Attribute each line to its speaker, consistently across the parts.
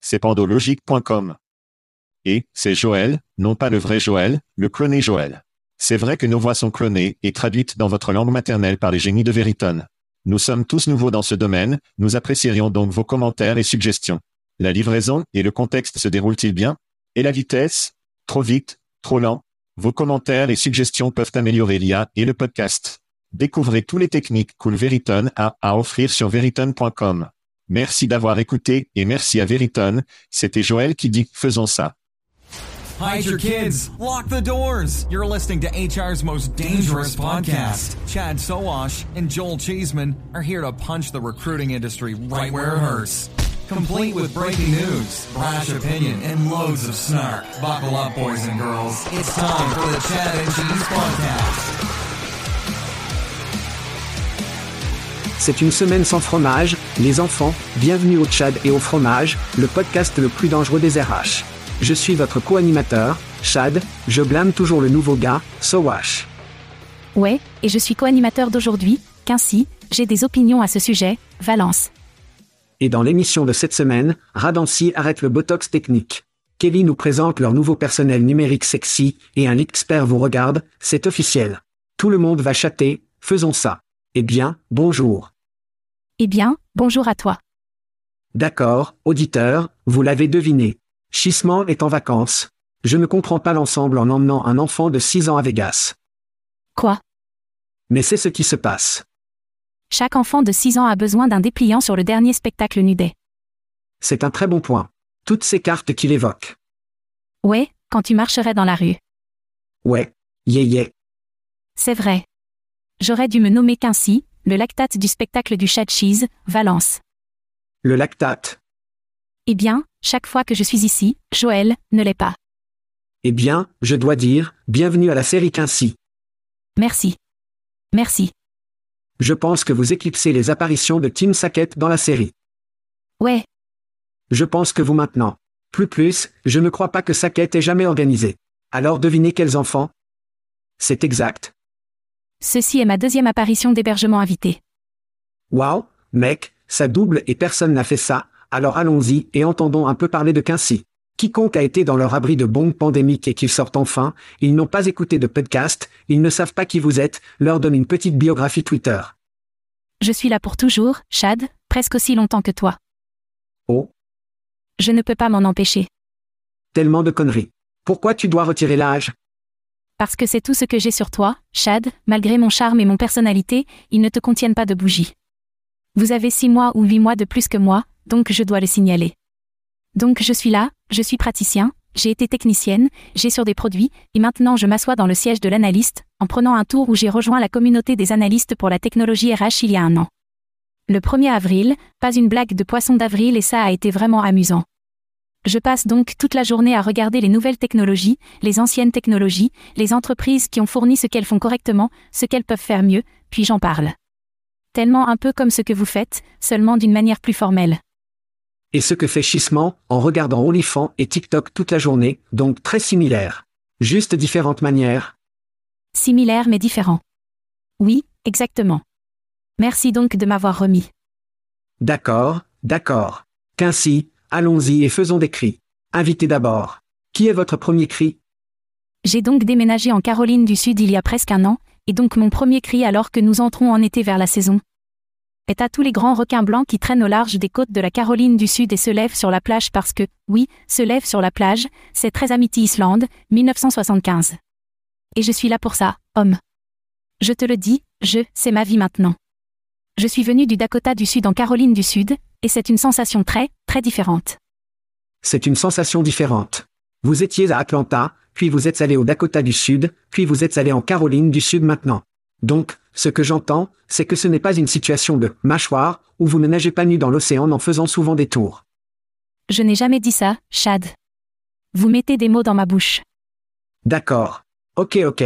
Speaker 1: C'est pandologique.com. Et, c'est Joël, non pas le vrai Joël, le cloné Joël. C'est vrai que nos voix sont clonées et traduites dans votre langue maternelle par les génies de Veriton. Nous sommes tous nouveaux dans ce domaine, nous apprécierions donc vos commentaires et suggestions. La livraison et le contexte se déroulent-ils bien? Et la vitesse? Trop vite? Trop lent? Vos commentaires et suggestions peuvent améliorer l'IA et le podcast. Découvrez tous les techniques Cool Veriton a à offrir sur veriton.com. Merci d'avoir écouté et merci à Veriton. C'était Joël qui dit faisons ça.
Speaker 2: Hide your kids. Lock the doors. You're listening to HR's most dangerous podcast. Chad Sowash and Joel Cheeseman are here to punch the recruiting industry right where it hurts. Complete with breaking news, brash opinion, and loads of snark. Buckle up, boys and girls. It's time for the Chad and Cheese podcast.
Speaker 3: C'est une semaine sans fromage, les enfants, bienvenue au Tchad et au fromage, le podcast le plus dangereux des RH. Je suis votre co-animateur, Chad, je blâme toujours le nouveau gars, Sowash.
Speaker 4: Ouais, et je suis co-animateur d'aujourd'hui, qu'ainsi, j'ai des opinions à ce sujet, Valence.
Speaker 3: Et dans l'émission de cette semaine, Radancy arrête le botox technique. Kelly nous présente leur nouveau personnel numérique sexy, et un expert vous regarde, c'est officiel. Tout le monde va chatter, faisons ça. Eh bien, bonjour.
Speaker 4: Eh bien, bonjour à toi.
Speaker 3: D'accord, auditeur, vous l'avez deviné. Chissement est en vacances. Je ne comprends pas l'ensemble en emmenant un enfant de 6 ans à Vegas.
Speaker 4: Quoi?
Speaker 3: Mais c'est ce qui se passe.
Speaker 4: Chaque enfant de 6 ans a besoin d'un dépliant sur le dernier spectacle Nudet.
Speaker 3: C'est un très bon point. Toutes ces cartes qu'il évoque.
Speaker 4: Ouais, quand tu marcherais dans la rue.
Speaker 3: Ouais, yeah yeah.
Speaker 4: C'est vrai. J'aurais dû me nommer qu'ainsi, le lactate du spectacle du chat cheese, Valence.
Speaker 3: Le lactate.
Speaker 4: Eh bien, chaque fois que je suis ici, Joël, ne l'est pas.
Speaker 3: Eh bien, je dois dire, bienvenue à la série Quincy.
Speaker 4: Merci. Merci.
Speaker 3: Je pense que vous éclipsez les apparitions de Tim Sackett dans la série.
Speaker 4: Ouais.
Speaker 3: Je pense que vous maintenant. Plus plus, je ne crois pas que Sackett ait jamais organisé. Alors devinez quels enfants? C'est exact.
Speaker 4: Ceci est ma deuxième apparition d'hébergement invité.
Speaker 3: Waouh, mec, ça double et personne n'a fait ça, alors allons-y et entendons un peu parler de Quincy. Quiconque a été dans leur abri de bombes pandémiques et qu'ils sortent enfin, ils n'ont pas écouté de podcast, ils ne savent pas qui vous êtes, leur donne une petite biographie Twitter.
Speaker 4: Je suis là pour toujours, Chad, presque aussi longtemps que toi.
Speaker 3: Oh,
Speaker 4: Je ne peux pas m'en empêcher.
Speaker 3: tellement de conneries. Pourquoi tu dois retirer l'âge?
Speaker 4: Parce que c'est tout ce que j'ai sur toi, Chad, malgré mon charme et mon personnalité, ils ne te contiennent pas de bougie. Vous avez six mois ou huit mois de plus que moi, donc je dois le signaler. Donc je suis là, je suis praticien, j'ai été technicienne, j'ai sur des produits, et maintenant je m'assois dans le siège de l'analyste, en prenant un tour où j'ai rejoint la communauté des analystes pour la technologie RH il y a un an. Le 1er avril, pas une blague de poisson d'avril et ça a été vraiment amusant. Je passe donc toute la journée à regarder les nouvelles technologies, les anciennes technologies, les entreprises qui ont fourni ce qu'elles font correctement, ce qu'elles peuvent faire mieux, puis j'en parle. Tellement un peu comme ce que vous faites, seulement d'une manière plus formelle.
Speaker 3: Et ce que fait Chissement, en regardant Olifant et TikTok toute la journée, donc très similaire. Juste différentes manières.
Speaker 4: Similaire mais différent. Oui, exactement. Merci donc de m'avoir remis.
Speaker 3: D'accord, d'accord. Quincy, allons-y et faisons des cris. Invitez d'abord. Qui est votre premier cri?
Speaker 4: J'ai donc déménagé en Caroline du Sud il y a presque un an, et donc mon premier cri alors que nous entrons en été vers la saison. Est à tous les grands requins blancs qui traînent au large des côtes de la Caroline du Sud et se lèvent sur la plage parce que, oui, se lèvent sur la plage, c'est très Amity Island, 1975. Et je suis là pour ça, homme. Je te le dis, je, c'est ma vie maintenant. Je suis venu du Dakota du Sud en Caroline du Sud, et c'est une sensation très, très différente.
Speaker 3: C'est une sensation différente. Vous étiez à Atlanta, puis vous êtes allé au Dakota du Sud, puis vous êtes allé en Caroline du Sud maintenant. Donc, ce que j'entends, c'est que ce n'est pas une situation de mâchoire, où vous ne nagez pas nu dans l'océan en faisant souvent des tours.
Speaker 4: Je n'ai jamais dit ça, Chad. Vous mettez des mots dans ma bouche.
Speaker 3: D'accord. Ok ok.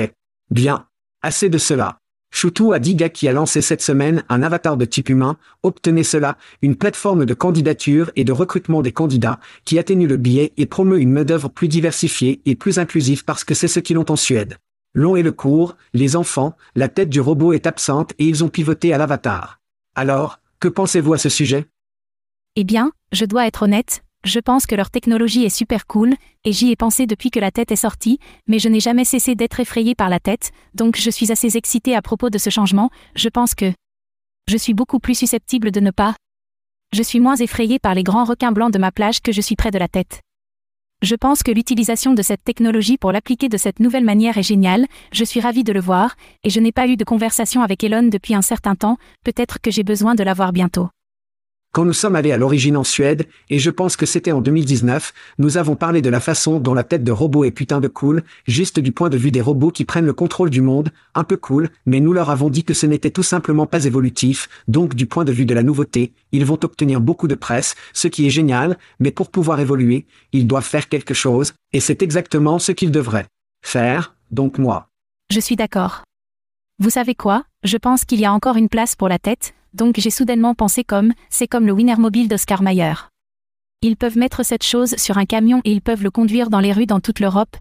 Speaker 3: Bien. Assez de cela. Choutou a dit gars qui a lancé cette semaine un avatar de type humain, obtenez cela, une plateforme de candidature et de recrutement des candidats, qui atténue le biais et promeut une main-d'œuvre plus diversifiée et plus inclusive parce que c'est ce qu'ils ont en Suède. Long et le court, les enfants, la tête du robot est absente et ils ont pivoté à l'avatar. Alors, que pensez-vous à ce sujet?
Speaker 4: Eh bien, je dois être honnête, je pense que leur technologie est super cool, et j'y ai pensé depuis que la tête est sortie, mais je n'ai jamais cessé d'être effrayé par la tête, donc je suis assez excité à propos de ce changement, je pense que je suis beaucoup plus susceptible de ne pas. Je suis moins effrayé par les grands requins blancs de ma plage que je suis près de la tête. Je pense que l'utilisation de cette technologie pour l'appliquer de cette nouvelle manière est géniale, je suis ravi de le voir, et je n'ai pas eu de conversation avec Elon depuis un certain temps, peut-être que j'ai besoin de l'avoir bientôt.
Speaker 3: Quand nous sommes allés à l'origine en Suède, et je pense que c'était en 2019, nous avons parlé de la façon dont la tête de robot est putain de cool, juste du point de vue des robots qui prennent le contrôle du monde, un peu cool, mais nous leur avons dit que ce n'était tout simplement pas évolutif, donc du point de vue de la nouveauté, ils vont obtenir beaucoup de presse, ce qui est génial, mais pour pouvoir évoluer, ils doivent faire quelque chose, et c'est exactement ce qu'ils devraient faire, donc moi.
Speaker 4: Je suis d'accord. Vous savez quoi, je pense qu'il y a encore une place pour la tête, donc j'ai soudainement pensé comme, c'est comme le Winner Mobile d'Oscar Mayer. Ils peuvent mettre cette chose sur un camion et ils peuvent le conduire dans les rues dans toute l'Europe.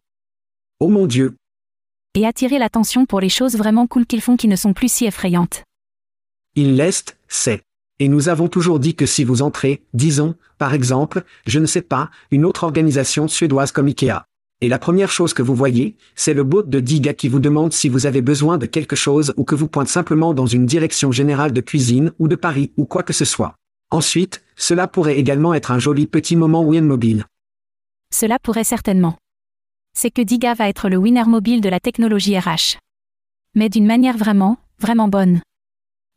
Speaker 3: Oh mon Dieu.
Speaker 4: Et attirer l'attention pour les choses vraiment cool qu'ils font qui ne sont plus si effrayantes.
Speaker 3: Il l'est, c'est. Et nous avons toujours dit que si vous entrez, disons, par exemple, je ne sais pas, une autre organisation suédoise comme Ikea, et la première chose que vous voyez, c'est le bot de Diga qui vous demande si vous avez besoin de quelque chose ou que vous pointe simplement dans une direction générale de cuisine ou de Paris ou quoi que ce soit. Ensuite, cela pourrait également être un joli petit moment Win Mobile.
Speaker 4: Cela pourrait certainement. C'est que Diga va être le winner mobile de la technologie RH. Mais d'une manière vraiment, vraiment bonne.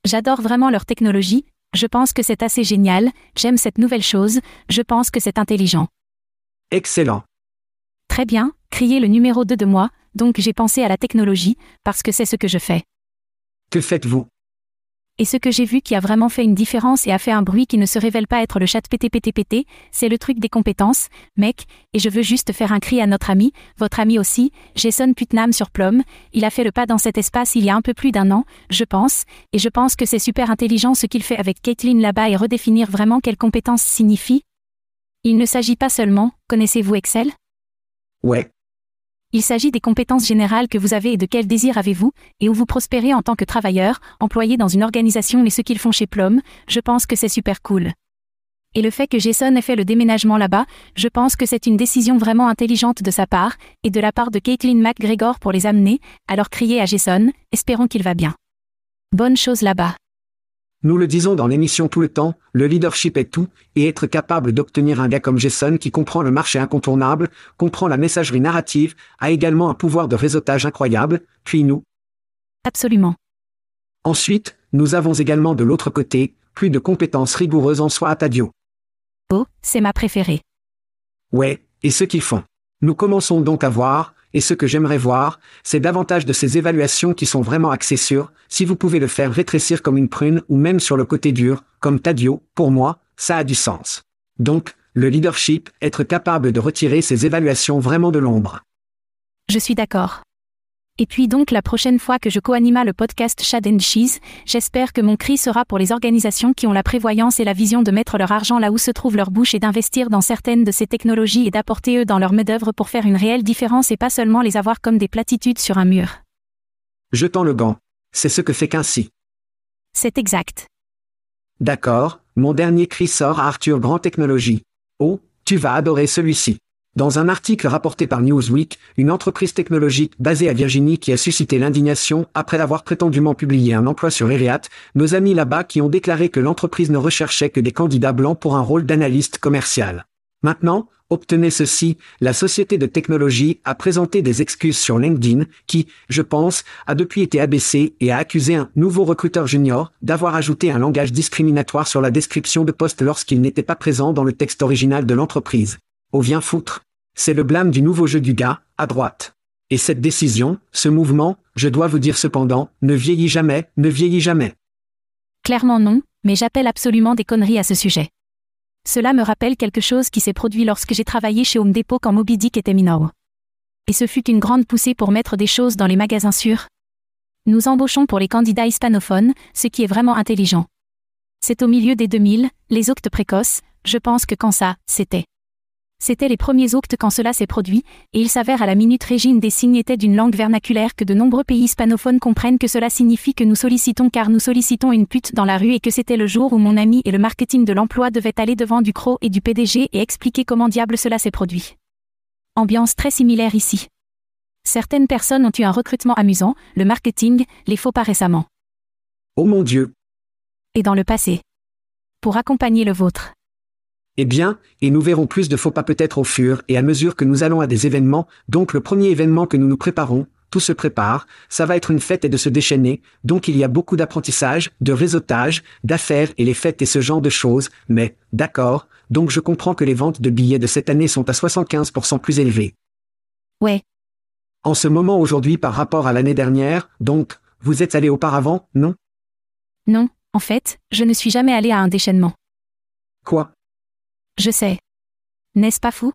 Speaker 4: J'adore vraiment leur technologie, je pense que c'est assez génial, j'aime cette nouvelle chose, je pense que c'est intelligent.
Speaker 3: Excellent.
Speaker 4: Très bien, crier le numéro 2 de moi, donc j'ai pensé à la technologie, parce que c'est ce que je fais.
Speaker 3: Que faites-vous?
Speaker 4: Et ce que j'ai vu qui a vraiment fait une différence et a fait un bruit qui ne se révèle pas être le chat PTPTPT, c'est le truc des compétences, mec, et je veux juste faire un cri à notre ami, votre ami aussi, Jason Putnam sur Plum, il a fait le pas dans cet espace il y a un peu plus d'un an, je pense, et je pense que c'est super intelligent ce qu'il fait avec Caitlin là-bas et redéfinir vraiment quelles compétences signifient. Il ne s'agit pas seulement, connaissez-vous Excel?
Speaker 3: Ouais.
Speaker 4: Il s'agit des compétences générales que vous avez et de quel désir avez-vous, et où vous prospérez en tant que travailleur, employé dans une organisation et ce qu'ils font chez Plum, je pense que c'est super cool. Et le fait que Jason ait fait le déménagement là-bas, je pense que c'est une décision vraiment intelligente de sa part, et de la part de Caitlin McGregor pour les amener, alors crier à Jason, espérons qu'il va bien. Bonne chose là-bas.
Speaker 3: Nous le disons dans l'émission tout le temps, le leadership est tout, et être capable d'obtenir un gars comme Jason qui comprend le marché incontournable, comprend la messagerie narrative, a également un pouvoir de réseautage incroyable, puis nous.
Speaker 4: Absolument.
Speaker 3: Ensuite, nous avons également de l'autre côté, plus de compétences rigoureuses en soi à Tadio.
Speaker 4: Oh, c'est ma préférée.
Speaker 3: Ouais, et ce qu'ils font. Nous commençons donc à voir, et ce que j'aimerais voir, c'est davantage de ces évaluations qui sont vraiment axées sur, si vous pouvez le faire rétrécir comme une prune ou même sur le côté dur, comme Tadio, pour moi, ça a du sens. Donc, le leadership, être capable de retirer ces évaluations vraiment de l'ombre.
Speaker 4: Je suis d'accord. Et puis donc la prochaine fois que je co-anima le podcast Shad and Cheese, j'espère que mon cri sera pour les organisations qui ont la prévoyance et la vision de mettre leur argent là où se trouve leur bouche et d'investir dans certaines de ces technologies et d'apporter eux dans leur main-d'œuvre pour faire une réelle différence et pas seulement les avoir comme des platitudes sur un mur.
Speaker 3: Jetant le gant. C'est ce que fait qu'ainsi.
Speaker 4: C'est exact.
Speaker 3: D'accord, mon dernier cri sort à Arthur Grand Technologie. Oh, tu vas adorer celui-ci. Dans un article rapporté par Newsweek, une entreprise technologique basée à Virginie qui a suscité l'indignation après avoir prétendument publié un emploi sur Eriat, nos amis là-bas qui ont déclaré que l'entreprise ne recherchait que des candidats blancs pour un rôle d'analyste commercial. Maintenant, obtenez ceci, la société de technologie a présenté des excuses sur LinkedIn, qui, je pense, a depuis été abaissé et a accusé un nouveau recruteur junior d'avoir ajouté un langage discriminatoire sur la description de poste lorsqu'il n'était pas présent dans le texte original de l'entreprise. Oh vient foutre. C'est le blâme du nouveau jeu du gars, à droite. Et cette décision, ce mouvement, je dois vous dire cependant, ne vieillit jamais, ne vieillit jamais.
Speaker 4: Clairement non, mais j'appelle absolument des conneries à ce sujet. Cela me rappelle quelque chose qui s'est produit lorsque j'ai travaillé chez Home Depot quand Moby Dick était mineur. Et ce fut une grande poussée pour mettre des choses dans les magasins sûrs. Nous embauchons pour les candidats hispanophones, ce qui est vraiment intelligent. C'est au milieu des 2000, les octes précoces, je pense que quand ça, c'était. C'était les premiers octes quand cela s'est produit, et il s'avère à la minute Régine des signes étaient d'une langue vernaculaire que de nombreux pays hispanophones comprennent que cela signifie que nous sollicitons car nous sollicitons une pute dans la rue et que c'était le jour où mon ami et le marketing de l'emploi devaient aller devant du CRO et du PDG et expliquer comment diable cela s'est produit. Ambiance très similaire ici. Certaines personnes ont eu un recrutement amusant, le marketing, les faux pas récemment.
Speaker 3: Oh mon Dieu.
Speaker 4: Et dans le passé. Pour accompagner le vôtre.
Speaker 3: Eh bien, et nous verrons plus de faux pas peut-être au fur et à mesure que nous allons à des événements, donc le premier événement que nous nous préparons, tout se prépare, ça va être une fête et de se déchaîner, donc il y a beaucoup d'apprentissage, de réseautage, d'affaires et les fêtes et ce genre de choses, mais, d'accord, donc je comprends que les ventes de billets de cette année sont à 75% plus élevées.
Speaker 4: Ouais.
Speaker 3: En ce moment aujourd'hui par rapport à l'année dernière, donc, vous êtes allé auparavant, non?
Speaker 4: Non, en fait, je ne suis jamais allé à un déchaînement.
Speaker 3: Quoi?
Speaker 4: Je sais. N'est-ce pas fou?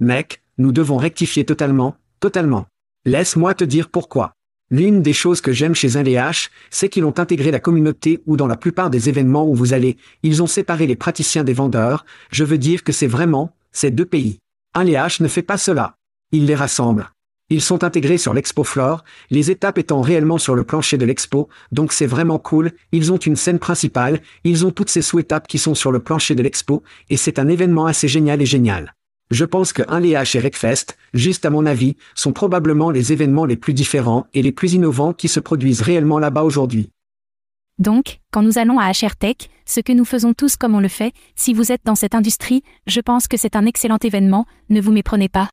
Speaker 3: Mec, nous devons rectifier totalement, totalement. Laisse-moi te dire pourquoi. L'une des choses que j'aime chez LH, c'est qu'ils ont intégré la communauté ou dans la plupart des événements où vous allez, ils ont séparé les praticiens des vendeurs, je veux dire que c'est vraiment, ces deux pays. LH ne fait pas cela. Il les rassemble. Ils sont intégrés sur l'expo floor, les étapes étant réellement sur le plancher de l'expo, donc c'est vraiment cool, ils ont une scène principale, ils ont toutes ces sous-étapes qui sont sur le plancher de l'expo, et c'est un événement assez génial et génial. Je pense que un LH et Recfest, juste à mon avis, sont probablement les événements les plus différents et les plus innovants qui se produisent réellement là-bas aujourd'hui.
Speaker 4: Donc, quand nous allons à HRTech, ce que nous faisons tous comme on le fait, si vous êtes dans cette industrie, je pense que c'est un excellent événement, ne vous méprenez pas.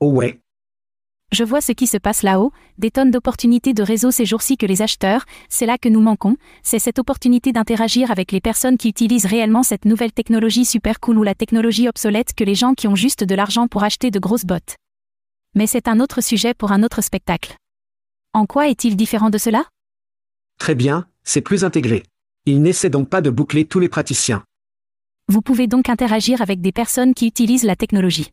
Speaker 3: Oh ouais,
Speaker 4: Je vois ce qui se passe là-haut, des tonnes d'opportunités de réseau ces jours-ci que les acheteurs, c'est là que nous manquons, c'est cette opportunité d'interagir avec les personnes qui utilisent réellement cette nouvelle technologie super cool ou la technologie obsolète que les gens qui ont juste de l'argent pour acheter de grosses bottes. Mais c'est un autre sujet pour un autre spectacle. En quoi est-il différent de cela?
Speaker 3: Très bien, c'est plus intégré. Ils n'essaient donc pas de boucler tous les praticiens.
Speaker 4: Vous pouvez donc interagir avec des personnes qui utilisent la technologie.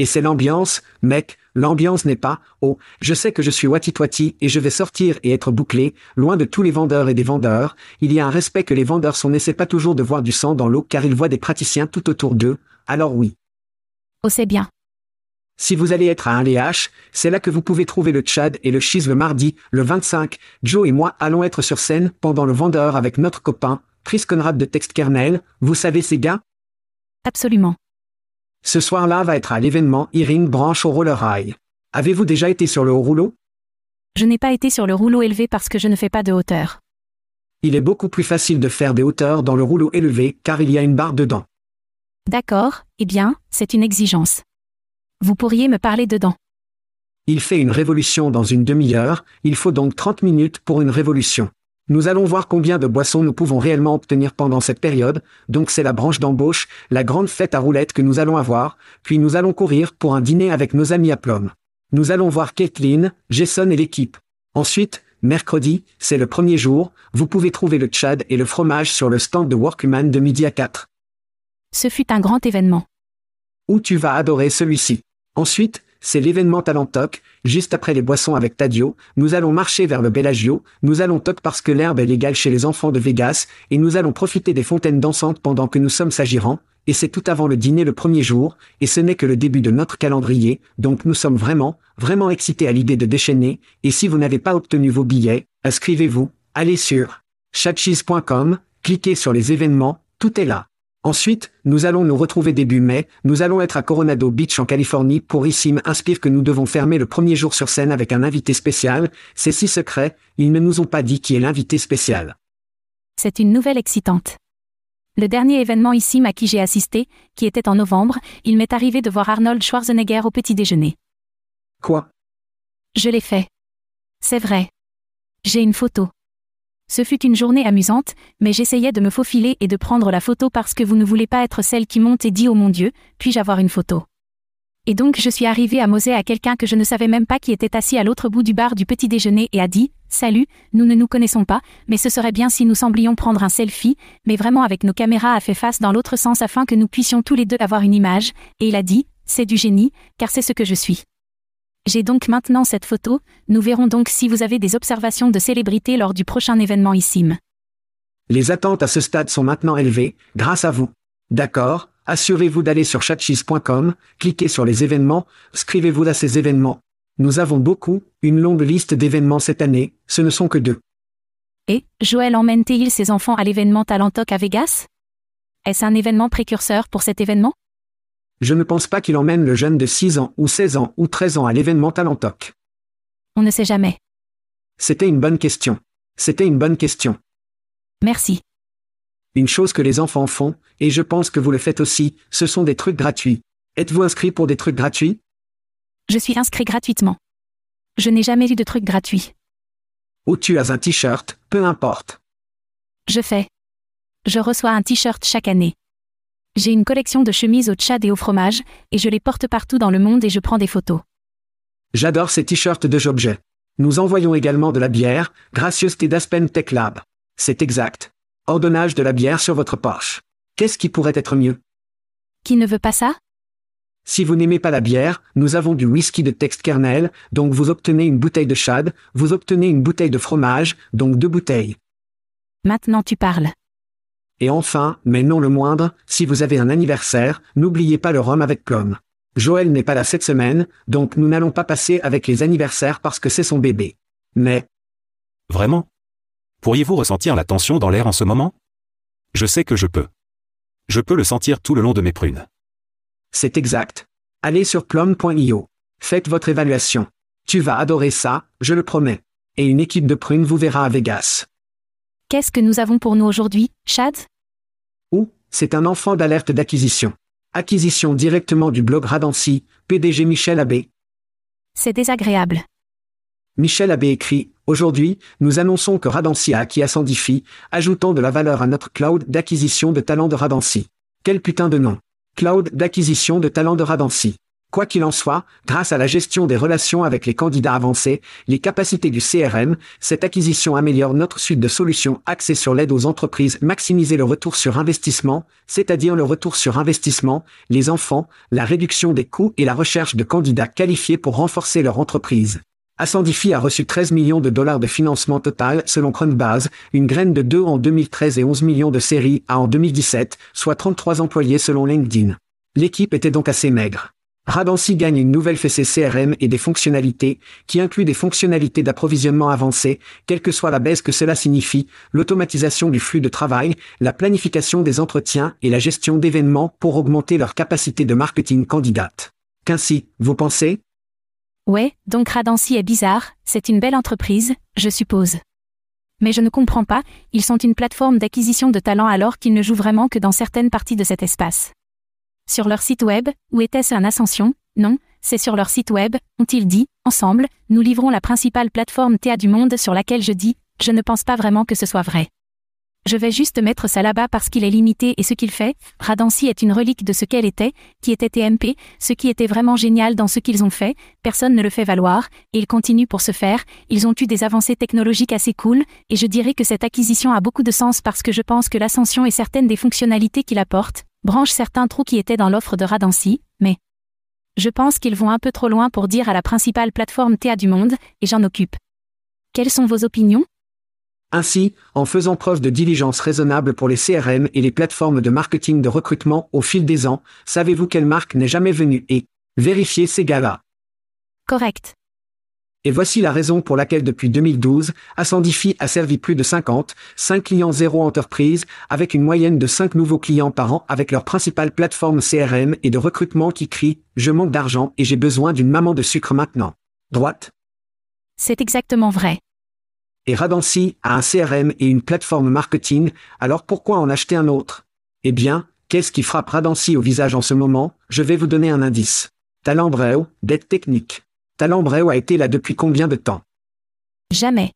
Speaker 3: Et c'est l'ambiance, mec, l'ambiance n'est pas, oh, je sais que je suis wati-twati et je vais sortir et être bouclé, loin de tous les vendeurs et des vendeurs, il y a un respect que les vendeurs sont n'essaient pas toujours de voir du sang dans l'eau car ils voient des praticiens tout autour d'eux, alors oui.
Speaker 4: Oh c'est bien.
Speaker 3: Si vous allez être à un LH, c'est là que vous pouvez trouver le Tchad et le Chiz le mardi, le 25. Joe et moi allons être sur scène pendant le vendeur avec notre copain, Chris Conrad de Text Kernel. Vous savez ces gars?
Speaker 4: Absolument.
Speaker 3: Ce soir-là va être à l'événement Irine Branche au Roller High. Avez-vous déjà été sur le haut rouleau?
Speaker 4: Je n'ai pas été sur le rouleau élevé parce que je ne fais pas de hauteur.
Speaker 3: Il est beaucoup plus facile de faire des hauteurs dans le rouleau élevé car il y a une barre dedans.
Speaker 4: D'accord, eh bien, c'est une exigence. Vous pourriez me parler dedans.
Speaker 3: Il fait une révolution dans une demi-heure, il faut donc 30 minutes pour une révolution. Nous allons voir combien de boissons nous pouvons réellement obtenir pendant cette période, donc c'est la branche d'embauche, la grande fête à roulettes que nous allons avoir, puis nous allons courir pour un dîner avec nos amis à Plum. Nous allons voir Caitlin, Jason et l'équipe. Ensuite, mercredi, c'est le premier jour, vous pouvez trouver le Tchad et le fromage sur le stand de Workman de midi à 4.
Speaker 4: Ce fut un grand événement.
Speaker 3: Où tu vas adorer celui-ci. Ensuite, c'est l'événement Talentoc, juste après les boissons avec Tadio, nous allons marcher vers le Bellagio, nous allons toc parce que l'herbe est légale chez les enfants de Vegas, et nous allons profiter des fontaines dansantes pendant que nous sommes s'agirant, et c'est tout avant le dîner le premier jour, et ce n'est que le début de notre calendrier, donc nous sommes vraiment, vraiment excités à l'idée de déchaîner, et si vous n'avez pas obtenu vos billets, inscrivez-vous, allez sur chatcheese.com, cliquez sur les événements, tout est là. Ensuite, nous allons nous retrouver début mai, nous allons être à Coronado Beach en Californie pour ici inspire que nous devons fermer le premier jour sur scène avec un invité spécial, c'est si secret, ils ne nous ont pas dit qui est l'invité spécial.
Speaker 4: C'est une nouvelle excitante. Le dernier événement ici à qui j'ai assisté, qui était en novembre, il m'est arrivé de voir Arnold Schwarzenegger au petit déjeuner.
Speaker 3: Quoi?
Speaker 4: Je l'ai fait. C'est vrai. J'ai une photo. Ce fut une journée amusante, mais j'essayais de me faufiler et de prendre la photo parce que vous ne voulez pas être celle qui monte et dit Oh mon Dieu, puis-je avoir une photo? Et donc je suis arrivé à Mosée à quelqu'un que je ne savais même pas qui était assis à l'autre bout du bar du petit déjeuner et a dit Salut, nous ne nous connaissons pas, mais ce serait bien si nous semblions prendre un selfie, mais vraiment avec nos caméras à fait face dans l'autre sens afin que nous puissions tous les deux avoir une image, et il a dit, c'est du génie, car c'est ce que je suis. J'ai donc maintenant cette photo, nous verrons donc si vous avez des observations de célébrités lors du prochain événement ICIM.
Speaker 3: Les attentes à ce stade sont maintenant élevées, grâce à vous. D'accord, assurez-vous d'aller sur chatchis.com, cliquez sur les événements, inscrivez-vous à ces événements. Nous avons beaucoup, une longue liste d'événements cette année, ce ne sont que deux.
Speaker 4: Et, Joël emmène-t-il ses enfants à l'événement Talentoc à Vegas? Est-ce un événement précurseur pour cet événement?
Speaker 3: Je ne pense pas qu'il emmène le jeune de 6 ans ou 16 ans ou 13 ans à l'événement Talentoc.
Speaker 4: On ne sait jamais.
Speaker 3: C'était une bonne question. C'était une bonne question.
Speaker 4: Merci.
Speaker 3: Une chose que les enfants font, et je pense que vous le faites aussi, ce sont des trucs gratuits. Êtes-vous inscrit pour des trucs gratuits?
Speaker 4: Je suis inscrit gratuitement. Je n'ai jamais eu de truc gratuit.
Speaker 3: Ou tu as un t-shirt, peu importe.
Speaker 4: Je fais. Je reçois un t-shirt chaque année. J'ai une collection de chemises au tchad et au fromage, et je les porte partout dans le monde et je prends des photos.
Speaker 3: J'adore ces t-shirts de Jobjet. Nous envoyons également de la bière, gracieuseté d'Aspen Tech Lab. C'est exact. Ordonnage de la bière sur votre Porsche. Qu'est-ce qui pourrait être mieux?
Speaker 4: Qui ne veut pas ça?
Speaker 3: Si vous n'aimez pas la bière, nous avons du whisky de texte kernel, donc vous obtenez une bouteille de chad, vous obtenez une bouteille de fromage, donc deux bouteilles.
Speaker 4: Maintenant tu parles.
Speaker 3: Et enfin, mais non le moindre, si vous avez un anniversaire, n'oubliez pas le rhum avec pomme. Joël n'est pas là cette semaine, donc nous n'allons pas passer avec les anniversaires parce que c'est son bébé. Mais,
Speaker 5: Vraiment? Pourriez-vous ressentir la tension dans l'air en ce moment? Je sais que je peux. Je peux le sentir tout le long de mes prunes.
Speaker 3: c'est exact. Allez sur plum.io. Faites votre évaluation. Tu vas adorer ça, je le promets. Et une équipe de prunes vous verra à Vegas.
Speaker 4: Qu'est-ce que nous avons pour nous aujourd'hui, Chad?
Speaker 3: Ou, c'est un enfant d'alerte d'acquisition. Acquisition directement du blog Radancy, PDG Michel Abbé.
Speaker 4: C'est désagréable.
Speaker 3: Michel Abbé écrit, Aujourd'hui, nous annonçons que Radancy a acquis Ascendify, ajoutant de la valeur à notre cloud d'acquisition de talents de Radancy. Quel putain de nom. Cloud d'acquisition de talents de Radancy. Quoi qu'il en soit, grâce à la gestion des relations avec les candidats avancés, les capacités du CRM, cette acquisition améliore notre suite de solutions axées sur l'aide aux entreprises, maximiser le retour sur investissement, c'est-à-dire le retour sur investissement, les enfants, la réduction des coûts et la recherche de candidats qualifiés pour renforcer leur entreprise. Ascendify a reçu 13 millions de dollars de financement total selon Cronbase, une graine de 2 en 2013 et 11 millions de séries A en 2017, soit 33 employés selon LinkedIn. L'équipe était donc assez maigre. Radancy gagne une nouvelle fessée CRM et des fonctionnalités, qui incluent des fonctionnalités d'approvisionnement avancées, quelle que soit la baisse que cela signifie, l'automatisation du flux de travail, la planification des entretiens et la gestion d'événements pour augmenter leur capacité de marketing candidate. Qu'ainsi, vous pensez?
Speaker 4: Ouais, donc Radancy est bizarre, c'est une belle entreprise, je suppose. Mais je ne comprends pas, ils sont une plateforme d'acquisition de talents alors qu'ils ne jouent vraiment que dans certaines parties de cet espace. Sur leur site web, où était-ce un Ascension? Non, c'est sur leur site web, ont-ils dit, ensemble, nous livrons la principale plateforme TA du monde sur laquelle je dis, je ne pense pas vraiment que ce soit vrai. Je vais juste mettre ça là-bas parce qu'il est limité et ce qu'il fait, Radancy est une relique de ce qu'elle était, qui était TMP, ce qui était vraiment génial dans ce qu'ils ont fait, personne ne le fait valoir, et ils continuent pour ce faire, ils ont eu des avancées technologiques assez cool, et je dirais que cette acquisition a beaucoup de sens parce que je pense que l'ascension et certaines des fonctionnalités qu'il apporte, branchent certains trous qui étaient dans l'offre de Radancy, mais je pense qu'ils vont un peu trop loin pour dire à la principale plateforme TA du monde, et j'en occupe. Quelles sont vos opinions?
Speaker 3: Ainsi, en faisant preuve de diligence raisonnable pour les CRM et les plateformes de marketing de recrutement au fil des ans, savez-vous quelle marque n'est jamais venue et? Vérifiez ces gars-là.
Speaker 4: Correct.
Speaker 3: Et voici la raison pour laquelle depuis 2012, Ascendify a servi plus de 50, 5 clients zéro entreprise, avec une moyenne de 5 nouveaux clients par an avec leur principale plateforme CRM et de recrutement qui crie « Je manque d'argent et j'ai besoin d'une maman de sucre maintenant ». Droite.
Speaker 4: C'est exactement vrai.
Speaker 3: Et Radancy a un CRM et une plateforme marketing, alors pourquoi en acheter un autre? Eh bien, qu'est-ce qui frappe Radancy au visage en ce moment? Je vais vous donner un indice. Talent Breo, dette technique. Talent Breo a été là depuis combien de temps?
Speaker 4: Jamais.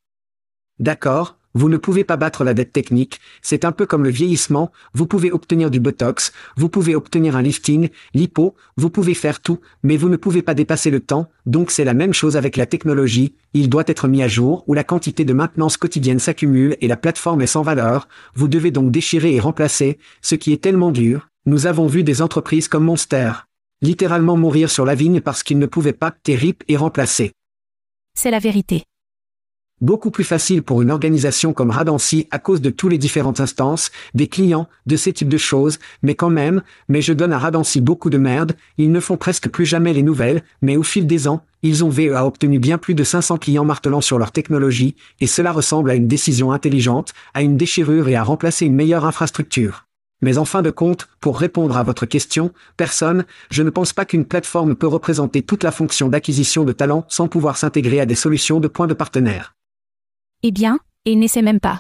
Speaker 3: D'accord, vous ne pouvez pas battre la dette technique, c'est un peu comme le vieillissement, vous pouvez obtenir du Botox, vous pouvez obtenir un lifting, l'hypo, vous pouvez faire tout, mais vous ne pouvez pas dépasser le temps, donc c'est la même chose avec la technologie, il doit être mis à jour ou la quantité de maintenance quotidienne s'accumule et la plateforme est sans valeur, vous devez donc déchirer et remplacer, ce qui est tellement dur, nous avons vu des entreprises comme Monster. Littéralement mourir sur la vigne parce qu'ils ne pouvaient pas terrible et remplacer.
Speaker 4: C'est la vérité
Speaker 3: beaucoup plus facile pour une organisation comme Radancy à cause de tous les différentes instances, des clients, de ces types de choses, mais quand même, mais je donne à Radancy beaucoup de merde, ils ne font presque plus jamais les nouvelles, mais au fil des ans, ils ont VEA obtenu bien plus de 500 clients martelant sur leur technologie, et cela ressemble à une décision intelligente, à une déchirure et à remplacer une meilleure infrastructure. Mais en fin de compte, pour répondre à votre question, personne, je ne pense pas qu'une plateforme peut représenter toute la fonction d'acquisition de talents sans pouvoir s'intégrer à des solutions de points de partenaire.
Speaker 4: Eh bien, et n'essaie même pas.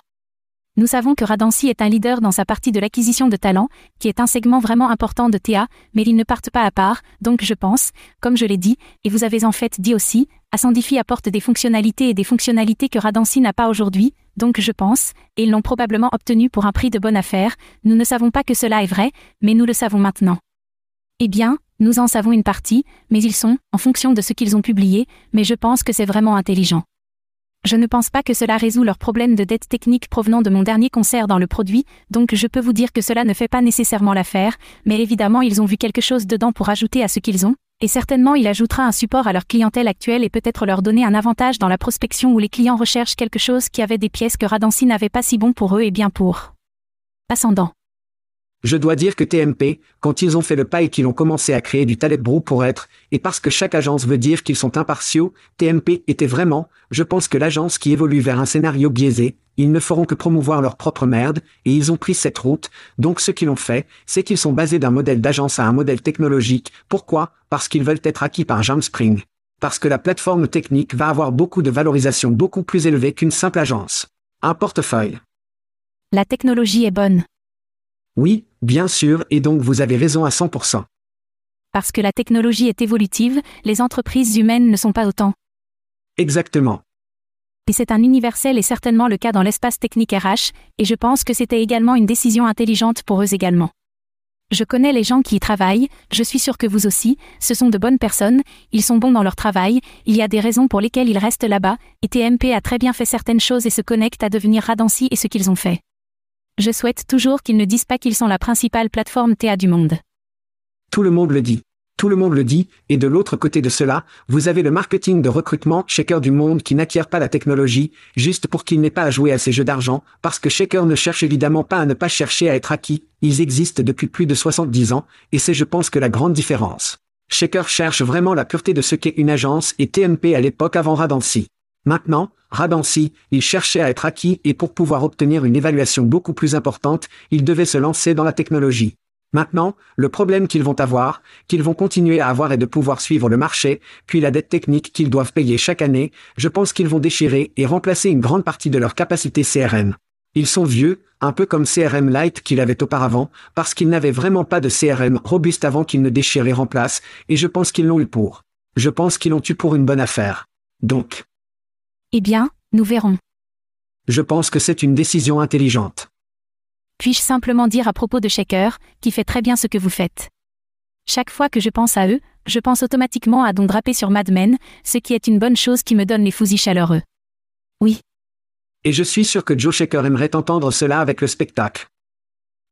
Speaker 4: Nous savons que Radancy est un leader dans sa partie de l'acquisition de talents, qui est un segment vraiment important de TA, mais ils ne partent pas à part, donc je pense, comme je l'ai dit, et vous avez en fait dit aussi, Ascendifi apporte des fonctionnalités et des fonctionnalités que Radancy n'a pas aujourd'hui, donc je pense, ils l'ont probablement obtenu pour un prix de bonne affaire, nous ne savons pas que cela est vrai, mais nous le savons maintenant. Eh bien, nous en savons une partie, mais ils sont, en fonction de ce qu'ils ont publié, mais je pense que c'est vraiment intelligent. Je ne pense pas que cela résout leurs problèmes de dette technique provenant de mon dernier concert dans le produit, donc je peux vous dire que cela ne fait pas nécessairement l'affaire, mais évidemment ils ont vu quelque chose dedans pour ajouter à ce qu'ils ont, et certainement il ajoutera un support à leur clientèle actuelle et peut-être leur donner un avantage dans la prospection où les clients recherchent quelque chose qui avait des pièces que Radancy n'avait pas si bon pour eux et bien pour. Ascendant.
Speaker 3: Je dois dire que TMP, quand ils ont fait le pas et qu'ils ont commencé à créer du talent brew pour être, et parce que chaque agence veut dire qu'ils sont impartiaux, TMP était vraiment, je pense que l'agence qui évolue vers un scénario biaisé, ils ne feront que promouvoir leur propre merde, et ils ont pris cette route, donc ce qu'ils ont fait, c'est qu'ils sont basés d'un modèle d'agence à un modèle technologique, pourquoi? Parce qu'ils veulent être acquis par Jamspring. Parce que la plateforme technique va avoir beaucoup de valorisation beaucoup plus élevée qu'une simple agence. Un portefeuille.
Speaker 4: La technologie est bonne.
Speaker 3: Oui, bien sûr, et donc vous avez raison à 100%.
Speaker 4: Parce que la technologie est évolutive, les entreprises humaines ne sont pas autant.
Speaker 3: Exactement.
Speaker 4: Et c'est un universel et certainement le cas dans l'espace technique RH, et je pense que c'était également une décision intelligente pour eux également. Je connais les gens qui y travaillent, je suis sûr que vous aussi, ce sont de bonnes personnes, ils sont bons dans leur travail, il y a des raisons pour lesquelles ils restent là-bas, et TMP a très bien fait certaines choses et se connecte à devenir Radancy et ce qu'ils ont fait. Je souhaite toujours qu'ils ne disent pas qu'ils sont la principale plateforme TA du monde.
Speaker 3: Tout le monde le dit. Tout le monde le dit, et de l'autre côté de cela, vous avez le marketing de recrutement Shaker du monde qui n'acquiert pas la technologie, juste pour qu'il n'ait pas à jouer à ces jeux d'argent, parce que Shaker ne cherche évidemment pas à ne pas chercher à être acquis, ils existent depuis plus de 70 ans, et c'est je pense que la grande différence. Shaker cherche vraiment la pureté de ce qu'est une agence et TMP à l'époque avant Radancy. Maintenant, Radancy, il cherchait à être acquis et pour pouvoir obtenir une évaluation beaucoup plus importante, il devait se lancer dans la technologie. Maintenant, le problème qu'ils vont avoir, qu'ils vont continuer à avoir est de pouvoir suivre le marché, puis la dette technique qu'ils doivent payer chaque année, je pense qu'ils vont déchirer et remplacer une grande partie de leur capacité CRM. Ils sont vieux, un peu comme CRM Lite qu'il avait auparavant, parce qu'ils n'avaient vraiment pas de CRM robuste avant qu'ils ne déchirent et remplacent, et je pense qu'ils l'ont eu pour. Je pense qu'ils l'ont eu pour une bonne affaire. Donc,
Speaker 4: eh bien, nous verrons.
Speaker 3: Je pense que c'est une décision intelligente.
Speaker 4: Puis-je simplement dire à propos de Shaker, qui fait très bien ce que vous faites? Chaque fois que je pense à eux, je pense automatiquement à Don Drapé sur Mad Men, ce qui est une bonne chose qui me donne les fusils chaleureux. Oui.
Speaker 3: Et je suis sûr que Joe Shaker aimerait entendre cela avec le spectacle.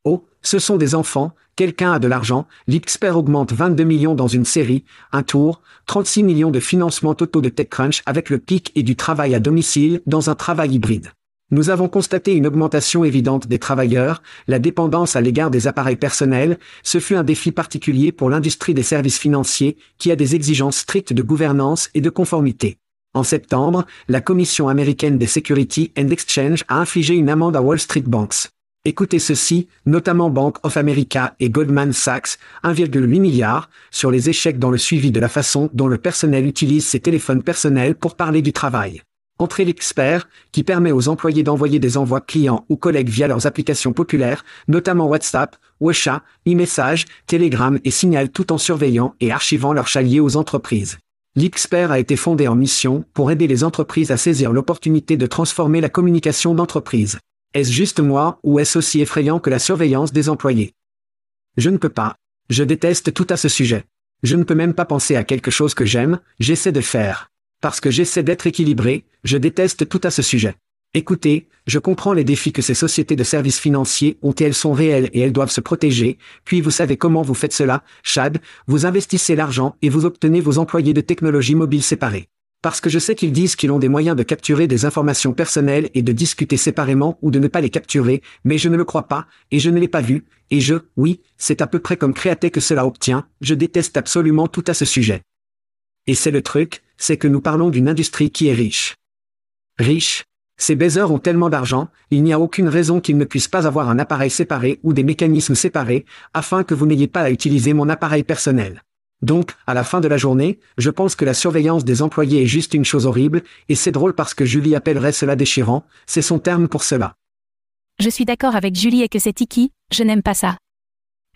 Speaker 3: Oh, ce sont des enfants, quelqu'un a de l'argent, l'XPER augmente 22 millions dans une série, un tour, 36 millions de financement totaux de TechCrunch avec le pic et du travail à domicile dans un travail hybride. Nous avons constaté une augmentation évidente des travailleurs, la dépendance à l'égard des appareils personnels, ce fut un défi particulier pour l'industrie des services financiers, qui a des exigences strictes de gouvernance et de conformité. En septembre, la Commission américaine des Security and Exchange a infligé une amende à Wall Street Banks. Écoutez ceci, notamment Bank of America et Goldman Sachs, 1,8 milliard, sur les échecs dans le suivi de la façon dont le personnel utilise ses téléphones personnels pour parler du travail. Entrez l'expert, qui permet aux employés d'envoyer des envois clients ou collègues via leurs applications populaires, notamment WhatsApp, WeChat, e-message, Telegram et Signal tout en surveillant et archivant leurs chaliers aux entreprises. L'Xpert a été fondé en mission pour aider les entreprises à saisir l'opportunité de transformer la communication d'entreprise. Est-ce juste moi ou est-ce aussi effrayant que la surveillance des employés? Je ne peux pas. Je déteste tout à ce sujet. Je ne peux même pas penser à quelque chose que j'aime, j'essaie de faire. Parce que j'essaie d'être équilibré, je déteste tout à ce sujet. Écoutez, je comprends les défis que ces sociétés de services financiers ont et elles sont réelles et elles doivent se protéger, puis vous savez comment vous faites cela, Chad, vous investissez l'argent et vous obtenez vos employés de technologie mobile séparés. Parce que je sais qu'ils disent qu'ils ont des moyens de capturer des informations personnelles et de discuter séparément ou de ne pas les capturer, mais je ne le crois pas, et je ne l'ai pas vu, et je, oui, c'est à peu près comme Créaté que cela obtient, je déteste absolument tout à ce sujet. Et c'est le truc, c'est que nous parlons d'une industrie qui est riche. Riche, ces baiseurs ont tellement d'argent, il n'y a aucune raison qu'ils ne puissent pas avoir un appareil séparé ou des mécanismes séparés, afin que vous n'ayez pas à utiliser mon appareil personnel. Donc, à la fin de la journée, je pense que la surveillance des employés est juste une chose horrible, et c'est drôle parce que Julie appellerait cela déchirant, c'est son terme pour cela.
Speaker 4: Je suis d'accord avec Julie et que c'est Tiki, je n'aime pas ça.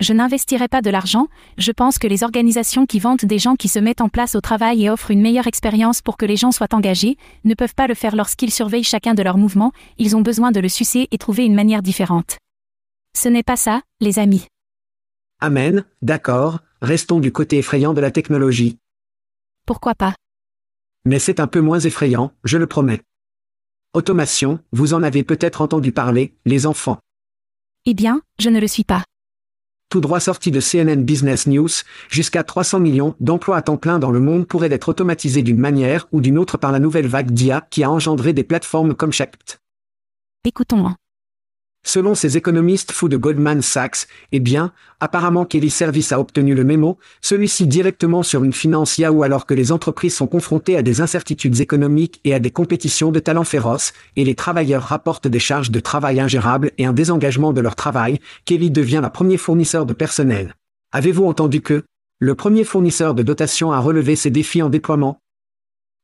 Speaker 4: Je n'investirai pas de l'argent, je pense que les organisations qui vantent des gens qui se mettent en place au travail et offrent une meilleure expérience pour que les gens soient engagés, ne peuvent pas le faire lorsqu'ils surveillent chacun de leurs mouvements, ils ont besoin de le sucer et trouver une manière différente. Ce n'est pas ça, les amis.
Speaker 3: Amen, d'accord, restons du côté effrayant de la technologie.
Speaker 4: Pourquoi pas?
Speaker 3: Mais c'est un peu moins effrayant, je le promets. Automation, vous en avez peut-être entendu parler, les enfants.
Speaker 4: Eh bien, je ne le suis pas
Speaker 3: tout droit sorti de CNN Business News, jusqu'à 300 millions d'emplois à temps plein dans le monde pourraient être automatisés d'une manière ou d'une autre par la nouvelle vague d'IA qui a engendré des plateformes comme Shapt.
Speaker 4: Écoutons.
Speaker 3: Selon ces économistes fous de Goldman Sachs, eh bien, apparemment Kelly Service a obtenu le mémo, celui-ci directement sur une finance Yahoo alors que les entreprises sont confrontées à des incertitudes économiques et à des compétitions de talents féroces, et les travailleurs rapportent des charges de travail ingérables et un désengagement de leur travail, Kelly devient la premier fournisseur de personnel. Avez-vous entendu que le premier fournisseur de dotation a relevé ces défis en déploiement?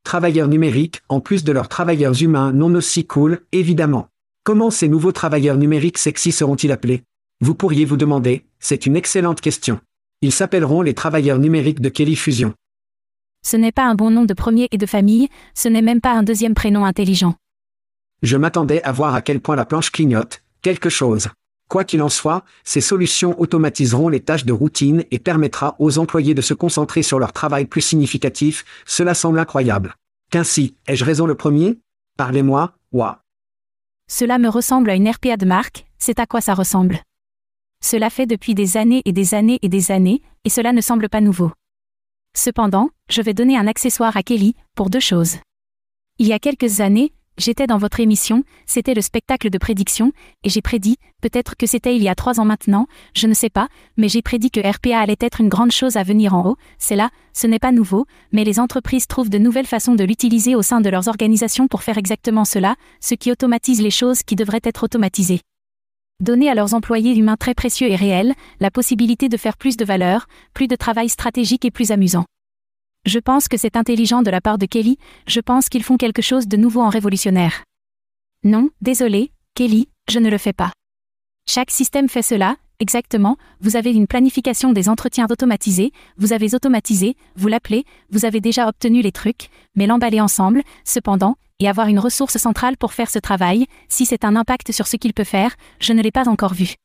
Speaker 3: Travailleurs numériques, en plus de leurs travailleurs humains non aussi cool, évidemment. Comment ces nouveaux travailleurs numériques sexy seront-ils appelés? Vous pourriez vous demander, c'est une excellente question. Ils s'appelleront les travailleurs numériques de Kelly Fusion.
Speaker 4: Ce n'est pas un bon nom de premier et de famille, ce n'est même pas un deuxième prénom intelligent.
Speaker 3: Je m'attendais à voir à quel point la planche clignote, quelque chose. Quoi qu'il en soit, ces solutions automatiseront les tâches de routine et permettra aux employés de se concentrer sur leur travail plus significatif, cela semble incroyable. Qu'ainsi, ai-je raison le premier? Parlez-moi, ouah.
Speaker 4: Cela me ressemble à une RPA de marque, c'est à quoi ça ressemble. Cela fait depuis des années et des années et des années, et cela ne semble pas nouveau. Cependant, je vais donner un accessoire à Kelly, pour deux choses. Il y a quelques années, J'étais dans votre émission, c'était le spectacle de prédiction, et j'ai prédit, peut-être que c'était il y a trois ans maintenant, je ne sais pas, mais j'ai prédit que RPA allait être une grande chose à venir en haut, c'est là, ce n'est pas nouveau, mais les entreprises trouvent de nouvelles façons de l'utiliser au sein de leurs organisations pour faire exactement cela, ce qui automatise les choses qui devraient être automatisées. Donner à leurs employés humains très précieux et réels, la possibilité de faire plus de valeur, plus de travail stratégique et plus amusant. Je pense que c'est intelligent de la part de Kelly, je pense qu'ils font quelque chose de nouveau en révolutionnaire. Non, désolé, Kelly, je ne le fais pas. Chaque système fait cela, exactement, vous avez une planification des entretiens automatisés, vous avez automatisé, vous l'appelez, vous avez déjà obtenu les trucs, mais l'emballer ensemble, cependant, et avoir une ressource centrale pour faire ce travail, si c'est un impact sur ce qu'il peut faire, je ne l'ai pas encore vu.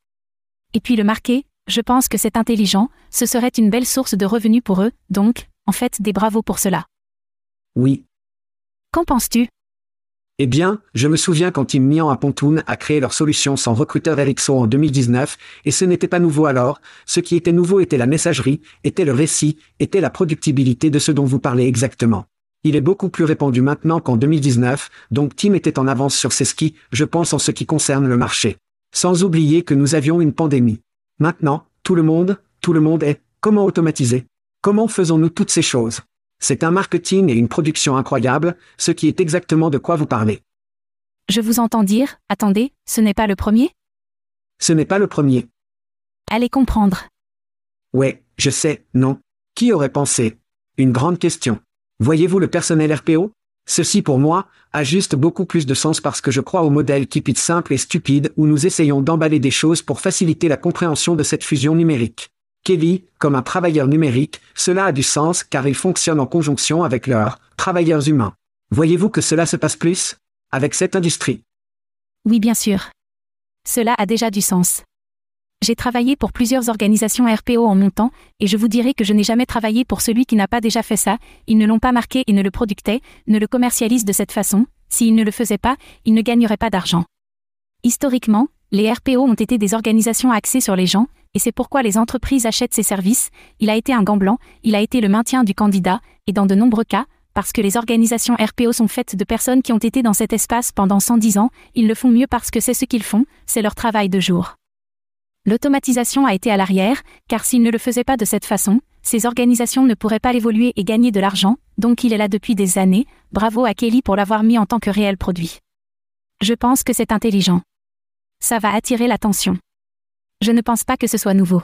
Speaker 4: Et puis le marquer, je pense que c'est intelligent, ce serait une belle source de revenus pour eux, donc, en fait des bravos pour cela.
Speaker 3: Oui.
Speaker 4: Qu'en penses-tu?
Speaker 3: Eh bien, je me souviens quand Tim Mian à Pontoon a créé leur solution sans recruteur Ericsson en 2019, et ce n'était pas nouveau alors, ce qui était nouveau était la messagerie, était le récit, était la productibilité de ce dont vous parlez exactement. Il est beaucoup plus répandu maintenant qu'en 2019, donc Tim était en avance sur ses skis, je pense en ce qui concerne le marché. Sans oublier que nous avions une pandémie. Maintenant, tout le monde, tout le monde est, comment automatiser? Comment faisons-nous toutes ces choses? C'est un marketing et une production incroyable, ce qui est exactement de quoi vous parlez.
Speaker 4: Je vous entends dire, attendez, ce n'est pas le premier?
Speaker 3: Ce n'est pas le premier.
Speaker 4: Allez comprendre.
Speaker 3: Ouais, je sais, non. Qui aurait pensé? Une grande question. Voyez-vous le personnel RPO Ceci pour moi, a juste beaucoup plus de sens parce que je crois au modèle Keep It simple et stupide où nous essayons d'emballer des choses pour faciliter la compréhension de cette fusion numérique. Kelly, comme un travailleur numérique, cela a du sens car il fonctionne en conjonction avec leurs travailleurs humains. Voyez-vous que cela se passe plus avec cette industrie?
Speaker 4: Oui, bien sûr. Cela a déjà du sens. J'ai travaillé pour plusieurs organisations RPO en mon temps, et je vous dirai que je n'ai jamais travaillé pour celui qui n'a pas déjà fait ça, ils ne l'ont pas marqué et ne le productaient, ne le commercialisent de cette façon, s'ils ne le faisaient pas, ils ne gagneraient pas d'argent. Historiquement, les RPO ont été des organisations axées sur les gens, et c'est pourquoi les entreprises achètent ces services, il a été un gant blanc, il a été le maintien du candidat, et dans de nombreux cas, parce que les organisations RPO sont faites de personnes qui ont été dans cet espace pendant 110 ans, ils le font mieux parce que c'est ce qu'ils font, c'est leur travail de jour. L'automatisation a été à l'arrière, car s'ils ne le faisaient pas de cette façon, ces organisations ne pourraient pas l'évoluer et gagner de l'argent, donc il est là depuis des années, bravo à Kelly pour l'avoir mis en tant que réel produit. Je pense que c'est intelligent. Ça va attirer l'attention. Je ne pense pas que ce soit nouveau.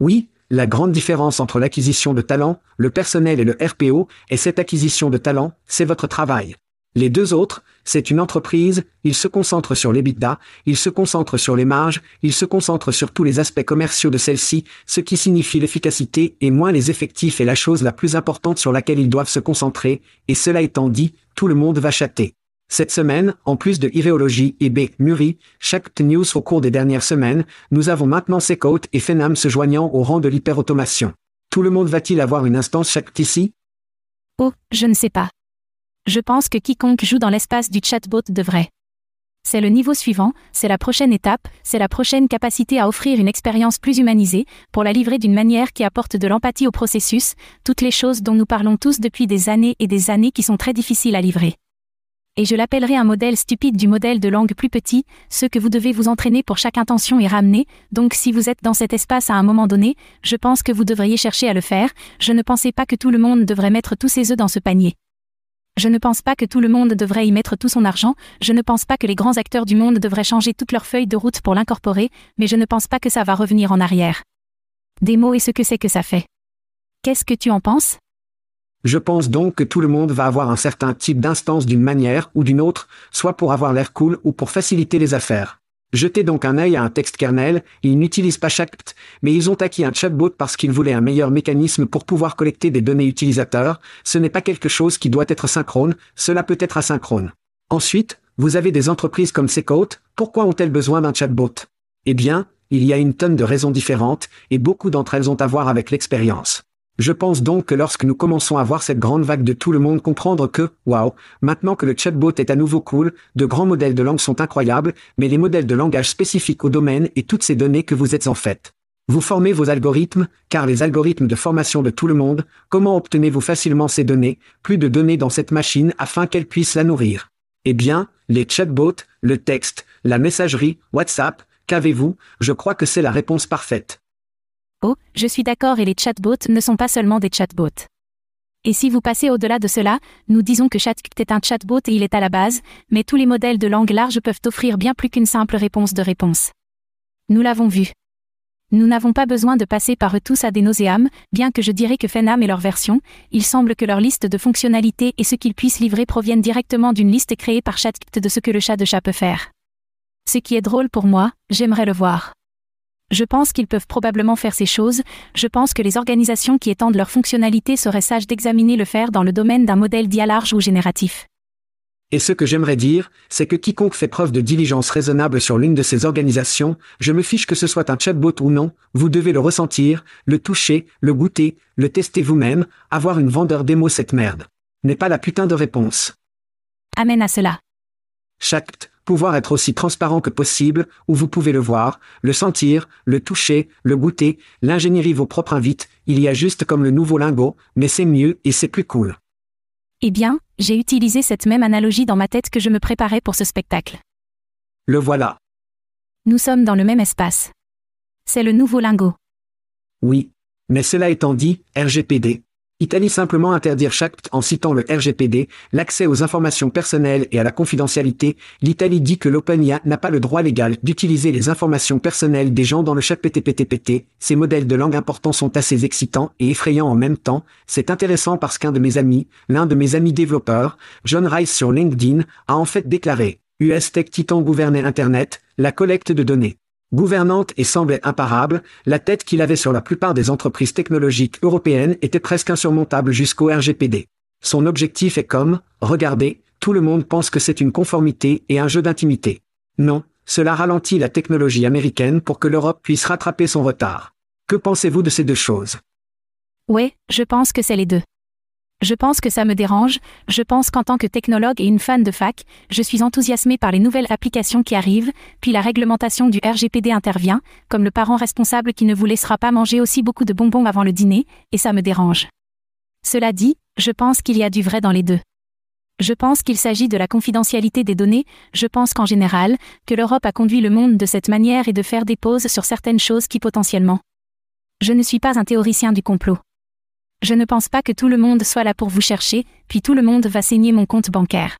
Speaker 3: Oui, la grande différence entre l'acquisition de talent, le personnel et le RPO est cette acquisition de talent, c'est votre travail. Les deux autres, c'est une entreprise, ils se concentrent sur l'EBITDA, ils se concentrent sur les marges, ils se concentrent sur tous les aspects commerciaux de celle-ci, ce qui signifie l'efficacité et moins les effectifs est la chose la plus importante sur laquelle ils doivent se concentrer, et cela étant dit, tout le monde va chatter. Cette semaine, en plus de Iréologie et B. Muri, chaque news au cours des dernières semaines, nous avons maintenant Secoat et Fenam se joignant au rang de l'hyperautomation. Tout le monde va-t-il avoir une instance chaque ici?
Speaker 4: Oh, je ne sais pas. Je pense que quiconque joue dans l'espace du chatbot devrait. C'est le niveau suivant, c'est la prochaine étape, c'est la prochaine capacité à offrir une expérience plus humanisée, pour la livrer d'une manière qui apporte de l'empathie au processus, toutes les choses dont nous parlons tous depuis des années et des années qui sont très difficiles à livrer. Et je l'appellerai un modèle stupide du modèle de langue plus petit, ce que vous devez vous entraîner pour chaque intention et ramener, donc si vous êtes dans cet espace à un moment donné, je pense que vous devriez chercher à le faire, je ne pensais pas que tout le monde devrait mettre tous ses œufs dans ce panier. Je ne pense pas que tout le monde devrait y mettre tout son argent, je ne pense pas que les grands acteurs du monde devraient changer toutes leurs feuilles de route pour l'incorporer, mais je ne pense pas que ça va revenir en arrière. Des mots et ce que c'est que ça fait. Qu'est-ce que tu en penses?
Speaker 3: Je pense donc que tout le monde va avoir un certain type d'instance d'une manière ou d'une autre, soit pour avoir l'air cool ou pour faciliter les affaires. Jetez donc un œil à un texte kernel, ils n'utilisent pas chaque mais ils ont acquis un chatbot parce qu'ils voulaient un meilleur mécanisme pour pouvoir collecter des données utilisateurs, ce n'est pas quelque chose qui doit être synchrone, cela peut être asynchrone. Ensuite, vous avez des entreprises comme Secoat, pourquoi ont-elles besoin d'un chatbot? Eh bien, il y a une tonne de raisons différentes, et beaucoup d'entre elles ont à voir avec l'expérience. Je pense donc que lorsque nous commençons à voir cette grande vague de tout le monde comprendre que, waouh, maintenant que le chatbot est à nouveau cool, de grands modèles de langue sont incroyables, mais les modèles de langage spécifiques au domaine et toutes ces données que vous êtes en fait. Vous formez vos algorithmes, car les algorithmes de formation de tout le monde, comment obtenez-vous facilement ces données, plus de données dans cette machine afin qu'elle puisse la nourrir? Eh bien, les chatbots, le texte, la messagerie, WhatsApp, qu'avez-vous? Je crois que c'est la réponse parfaite.
Speaker 4: Oh, je suis d'accord et les chatbots ne sont pas seulement des chatbots. Et si vous passez au-delà de cela, nous disons que ChatGPT est un chatbot et il est à la base, mais tous les modèles de langue large peuvent offrir bien plus qu'une simple réponse de réponse. Nous l'avons vu. Nous n'avons pas besoin de passer par eux tous à des nauséam, bien que je dirais que Fenam est leur version, il semble que leur liste de fonctionnalités et ce qu'ils puissent livrer proviennent directement d'une liste créée par ChatGPT de ce que le chat de chat peut faire. Ce qui est drôle pour moi, j'aimerais le voir. Je pense qu'ils peuvent probablement faire ces choses, je pense que les organisations qui étendent leurs fonctionnalités seraient sages d'examiner le faire dans le domaine d'un modèle dia large ou génératif.
Speaker 3: Et ce que j'aimerais dire, c'est que quiconque fait preuve de diligence raisonnable sur l'une de ces organisations, je me fiche que ce soit un chatbot ou non, vous devez le ressentir, le toucher, le goûter, le tester vous-même, avoir une vendeur démo cette merde. N'est pas la putain de réponse.
Speaker 4: Amen à cela.
Speaker 3: Chaque pouvoir être aussi transparent que possible, où vous pouvez le voir, le sentir, le toucher, le goûter, l'ingénierie vos propres invites, il y a juste comme le nouveau lingot, mais c'est mieux et c'est plus cool.
Speaker 4: Eh bien, j'ai utilisé cette même analogie dans ma tête que je me préparais pour ce spectacle.
Speaker 3: Le voilà.
Speaker 4: Nous sommes dans le même espace. C'est le nouveau lingot.
Speaker 3: Oui. Mais cela étant dit, RGPD. Italie simplement interdire chaque en citant le RGPD, l'accès aux informations personnelles et à la confidentialité, l'Italie dit que l'OpenIA n'a pas le droit légal d'utiliser les informations personnelles des gens dans le chat PTPTPT, ces modèles de langue importants sont assez excitants et effrayants en même temps, c'est intéressant parce qu'un de mes amis, l'un de mes amis développeurs, John Rice sur LinkedIn, a en fait déclaré, US Tech Titan gouvernait Internet, la collecte de données gouvernante et semblait imparable, la tête qu'il avait sur la plupart des entreprises technologiques européennes était presque insurmontable jusqu'au RGPD. Son objectif est comme, regardez, tout le monde pense que c'est une conformité et un jeu d'intimité. Non, cela ralentit la technologie américaine pour que l'Europe puisse rattraper son retard. Que pensez-vous de ces deux choses?
Speaker 4: Ouais, je pense que c'est les deux. Je pense que ça me dérange, je pense qu'en tant que technologue et une fan de fac, je suis enthousiasmé par les nouvelles applications qui arrivent, puis la réglementation du RGPD intervient, comme le parent responsable qui ne vous laissera pas manger aussi beaucoup de bonbons avant le dîner, et ça me dérange. Cela dit, je pense qu'il y a du vrai dans les deux. Je pense qu'il s'agit de la confidentialité des données, je pense qu'en général, que l'Europe a conduit le monde de cette manière et de faire des pauses sur certaines choses qui potentiellement. Je ne suis pas un théoricien du complot. Je ne pense pas que tout le monde soit là pour vous chercher, puis tout le monde va saigner mon compte bancaire.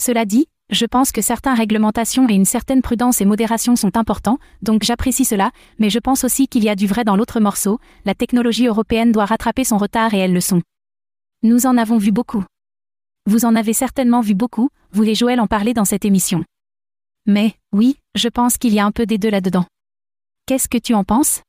Speaker 4: Cela dit, je pense que certaines réglementations et une certaine prudence et modération sont importants, donc j'apprécie cela, mais je pense aussi qu'il y a du vrai dans l'autre morceau, la technologie européenne doit rattraper son retard et elles le sont. Nous en avons vu beaucoup. Vous en avez certainement vu beaucoup, vous et Joël en parlez dans cette émission. Mais, oui, je pense qu'il y a un peu des deux là-dedans. Qu'est-ce que tu en penses?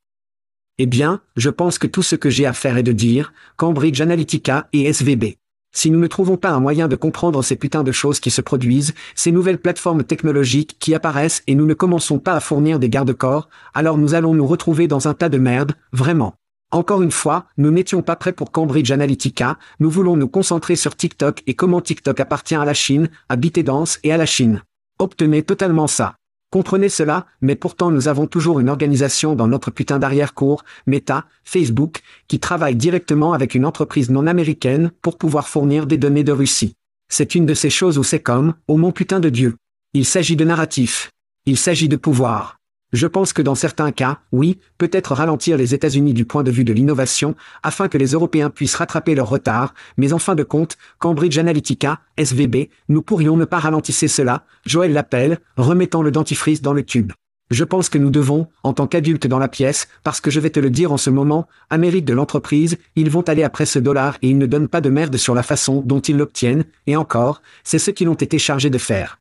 Speaker 3: Eh bien, je pense que tout ce que j'ai à faire est de dire, Cambridge Analytica et SVB. Si nous ne trouvons pas un moyen de comprendre ces putains de choses qui se produisent, ces nouvelles plateformes technologiques qui apparaissent et nous ne commençons pas à fournir des garde-corps, alors nous allons nous retrouver dans un tas de merde, vraiment. Encore une fois, nous n'étions pas prêts pour Cambridge Analytica, nous voulons nous concentrer sur TikTok et comment TikTok appartient à la Chine, à ByteDance et à la Chine. Obtenez totalement ça. Comprenez cela, mais pourtant nous avons toujours une organisation dans notre putain d'arrière-cour, Meta, Facebook, qui travaille directement avec une entreprise non américaine pour pouvoir fournir des données de Russie. C'est une de ces choses où c'est comme, oh mon putain de Dieu. Il s'agit de narratif. Il s'agit de pouvoir. Je pense que dans certains cas, oui, peut-être ralentir les États-Unis du point de vue de l'innovation, afin que les Européens puissent rattraper leur retard, mais en fin de compte, Cambridge Analytica, SVB, nous pourrions ne pas ralentir cela, Joël l'appelle, remettant le dentifrice dans le tube. Je pense que nous devons, en tant qu'adultes dans la pièce, parce que je vais te le dire en ce moment, Amérique de l'entreprise, ils vont aller après ce dollar et ils ne donnent pas de merde sur la façon dont ils l'obtiennent, et encore, c'est ce qu'ils ont été chargés de faire.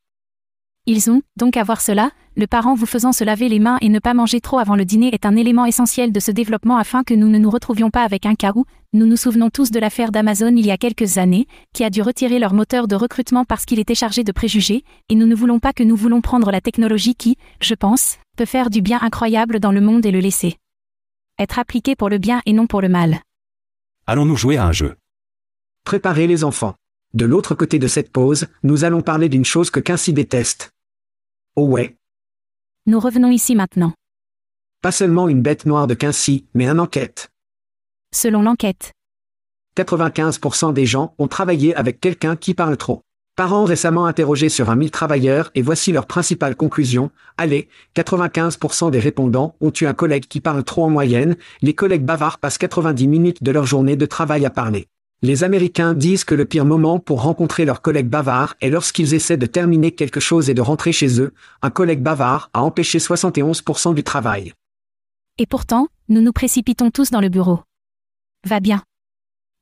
Speaker 4: Ils ont, donc à voir cela, le parent vous faisant se laver les mains et ne pas manger trop avant le dîner est un élément essentiel de ce développement afin que nous ne nous retrouvions pas avec un cas où, nous nous souvenons tous de l'affaire d'Amazon il y a quelques années, qui a dû retirer leur moteur de recrutement parce qu'il était chargé de préjugés, et nous ne voulons pas que nous voulons prendre la technologie qui, je pense, peut faire du bien incroyable dans le monde et le laisser être appliqué pour le bien et non pour le mal.
Speaker 5: Allons-nous jouer à un jeu?
Speaker 3: Préparez les enfants. De l'autre côté de cette pause, nous allons parler d'une chose que Quincy déteste. Oh ouais.
Speaker 4: Nous revenons ici maintenant.
Speaker 3: Pas seulement une bête noire de Quincy, mais un enquête.
Speaker 4: Selon l'enquête.
Speaker 3: 95% des gens ont travaillé avec quelqu'un qui parle trop. Parents récemment interrogés sur un mille travailleurs et voici leur principale conclusion. Allez, 95% des répondants ont eu un collègue qui parle trop en moyenne, les collègues bavards passent 90 minutes de leur journée de travail à parler. Les Américains disent que le pire moment pour rencontrer leurs collègues bavards est lorsqu'ils essaient de terminer quelque chose et de rentrer chez eux. Un collègue bavard a empêché 71% du travail.
Speaker 4: Et pourtant, nous nous précipitons tous dans le bureau. Va bien.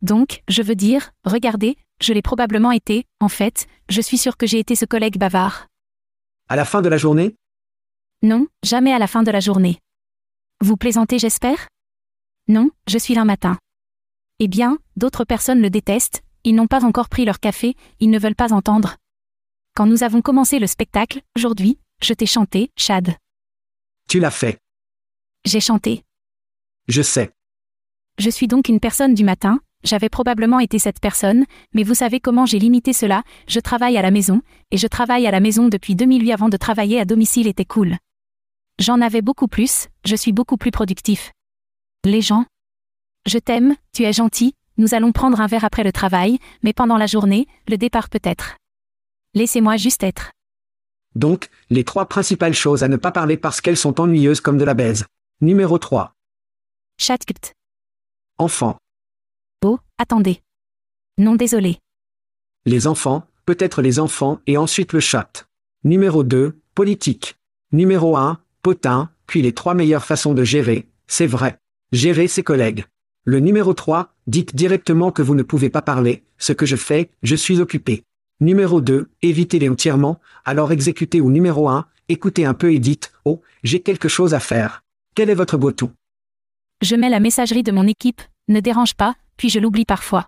Speaker 4: Donc, je veux dire, regardez, je l'ai probablement été, en fait, je suis sûr que j'ai été ce collègue bavard.
Speaker 3: À la fin de la journée?
Speaker 4: Non, jamais à la fin de la journée. Vous plaisantez, j'espère? Non, je suis là matin. Eh bien, d'autres personnes le détestent, ils n'ont pas encore pris leur café, ils ne veulent pas entendre. Quand nous avons commencé le spectacle, aujourd'hui, je t'ai chanté, Chad.
Speaker 3: Tu l'as fait.
Speaker 4: J'ai chanté.
Speaker 3: Je sais.
Speaker 4: Je suis donc une personne du matin, j'avais probablement été cette personne, mais vous savez comment j'ai limité cela, je travaille à la maison, et je travaille à la maison depuis 2008 avant de travailler à domicile était cool. J'en avais beaucoup plus, je suis beaucoup plus productif. Les gens, je t'aime, tu es gentil, nous allons prendre un verre après le travail, mais pendant la journée, le départ peut-être. Laissez-moi juste être.
Speaker 3: Donc, les trois principales choses à ne pas parler parce qu'elles sont ennuyeuses comme de la baise. Numéro 3.
Speaker 4: Chatcut.
Speaker 3: Enfant.
Speaker 4: Oh, attendez. Non désolé.
Speaker 3: Les enfants, peut-être les enfants et ensuite le chat. Numéro 2, politique. Numéro 1, potin, puis les trois meilleures façons de gérer, c'est vrai. Gérer ses collègues. Le numéro 3, dites directement que vous ne pouvez pas parler, ce que je fais, je suis occupé. Numéro 2, évitez-les entièrement, alors exécutez ou numéro 1, écoutez un peu et dites, oh, j'ai quelque chose à faire. Quel est votre beau tout
Speaker 4: Je mets la messagerie de mon équipe, ne dérange pas, puis je l'oublie parfois.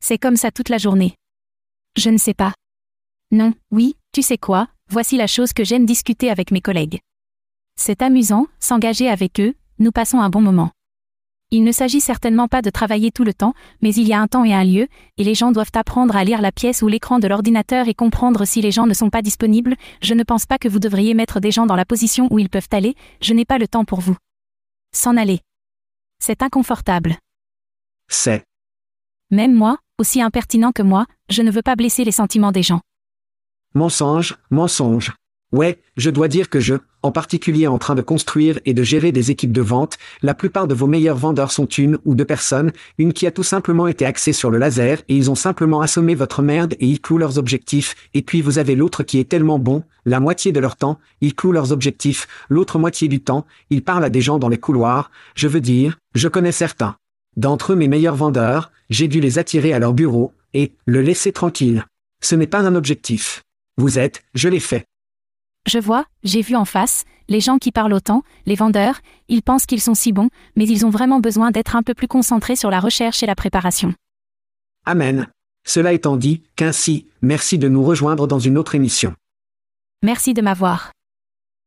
Speaker 4: C'est comme ça toute la journée. Je ne sais pas. Non, oui, tu sais quoi, voici la chose que j'aime discuter avec mes collègues. C'est amusant, s'engager avec eux, nous passons un bon moment. Il ne s'agit certainement pas de travailler tout le temps, mais il y a un temps et un lieu, et les gens doivent apprendre à lire la pièce ou l'écran de l'ordinateur et comprendre si les gens ne sont pas disponibles, je ne pense pas que vous devriez mettre des gens dans la position où ils peuvent aller, je n'ai pas le temps pour vous. S'en aller. C'est inconfortable.
Speaker 3: C'est.
Speaker 4: Même moi, aussi impertinent que moi, je ne veux pas blesser les sentiments des gens.
Speaker 3: Mensonge, mensonge. Ouais, je dois dire que je, en particulier en train de construire et de gérer des équipes de vente, la plupart de vos meilleurs vendeurs sont une ou deux personnes, une qui a tout simplement été axée sur le laser et ils ont simplement assommé votre merde et ils clouent leurs objectifs, et puis vous avez l'autre qui est tellement bon, la moitié de leur temps, ils clouent leurs objectifs, l'autre moitié du temps, ils parlent à des gens dans les couloirs, je veux dire, je connais certains. D'entre eux mes meilleurs vendeurs, j'ai dû les attirer à leur bureau, et, le laisser tranquille. Ce n'est pas un objectif. Vous êtes, je l'ai fait.
Speaker 4: Je vois, j'ai vu en face, les gens qui parlent autant, les vendeurs, ils pensent qu'ils sont si bons, mais ils ont vraiment besoin d'être un peu plus concentrés sur la recherche et la préparation.
Speaker 3: Amen. Cela étant dit, qu'ainsi, merci de nous rejoindre dans une autre émission.
Speaker 4: Merci de m'avoir.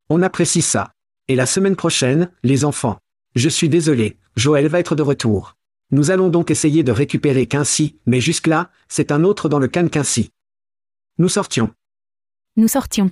Speaker 3: On apprécie ça. Et la semaine prochaine, les enfants. Je suis désolé, Joël va être de retour. Nous allons donc essayer de récupérer Quincy, mais jusque-là, c'est un autre dans le can Quincy. Nous sortions.
Speaker 4: Nous sortions.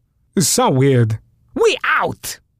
Speaker 6: So weird. We out!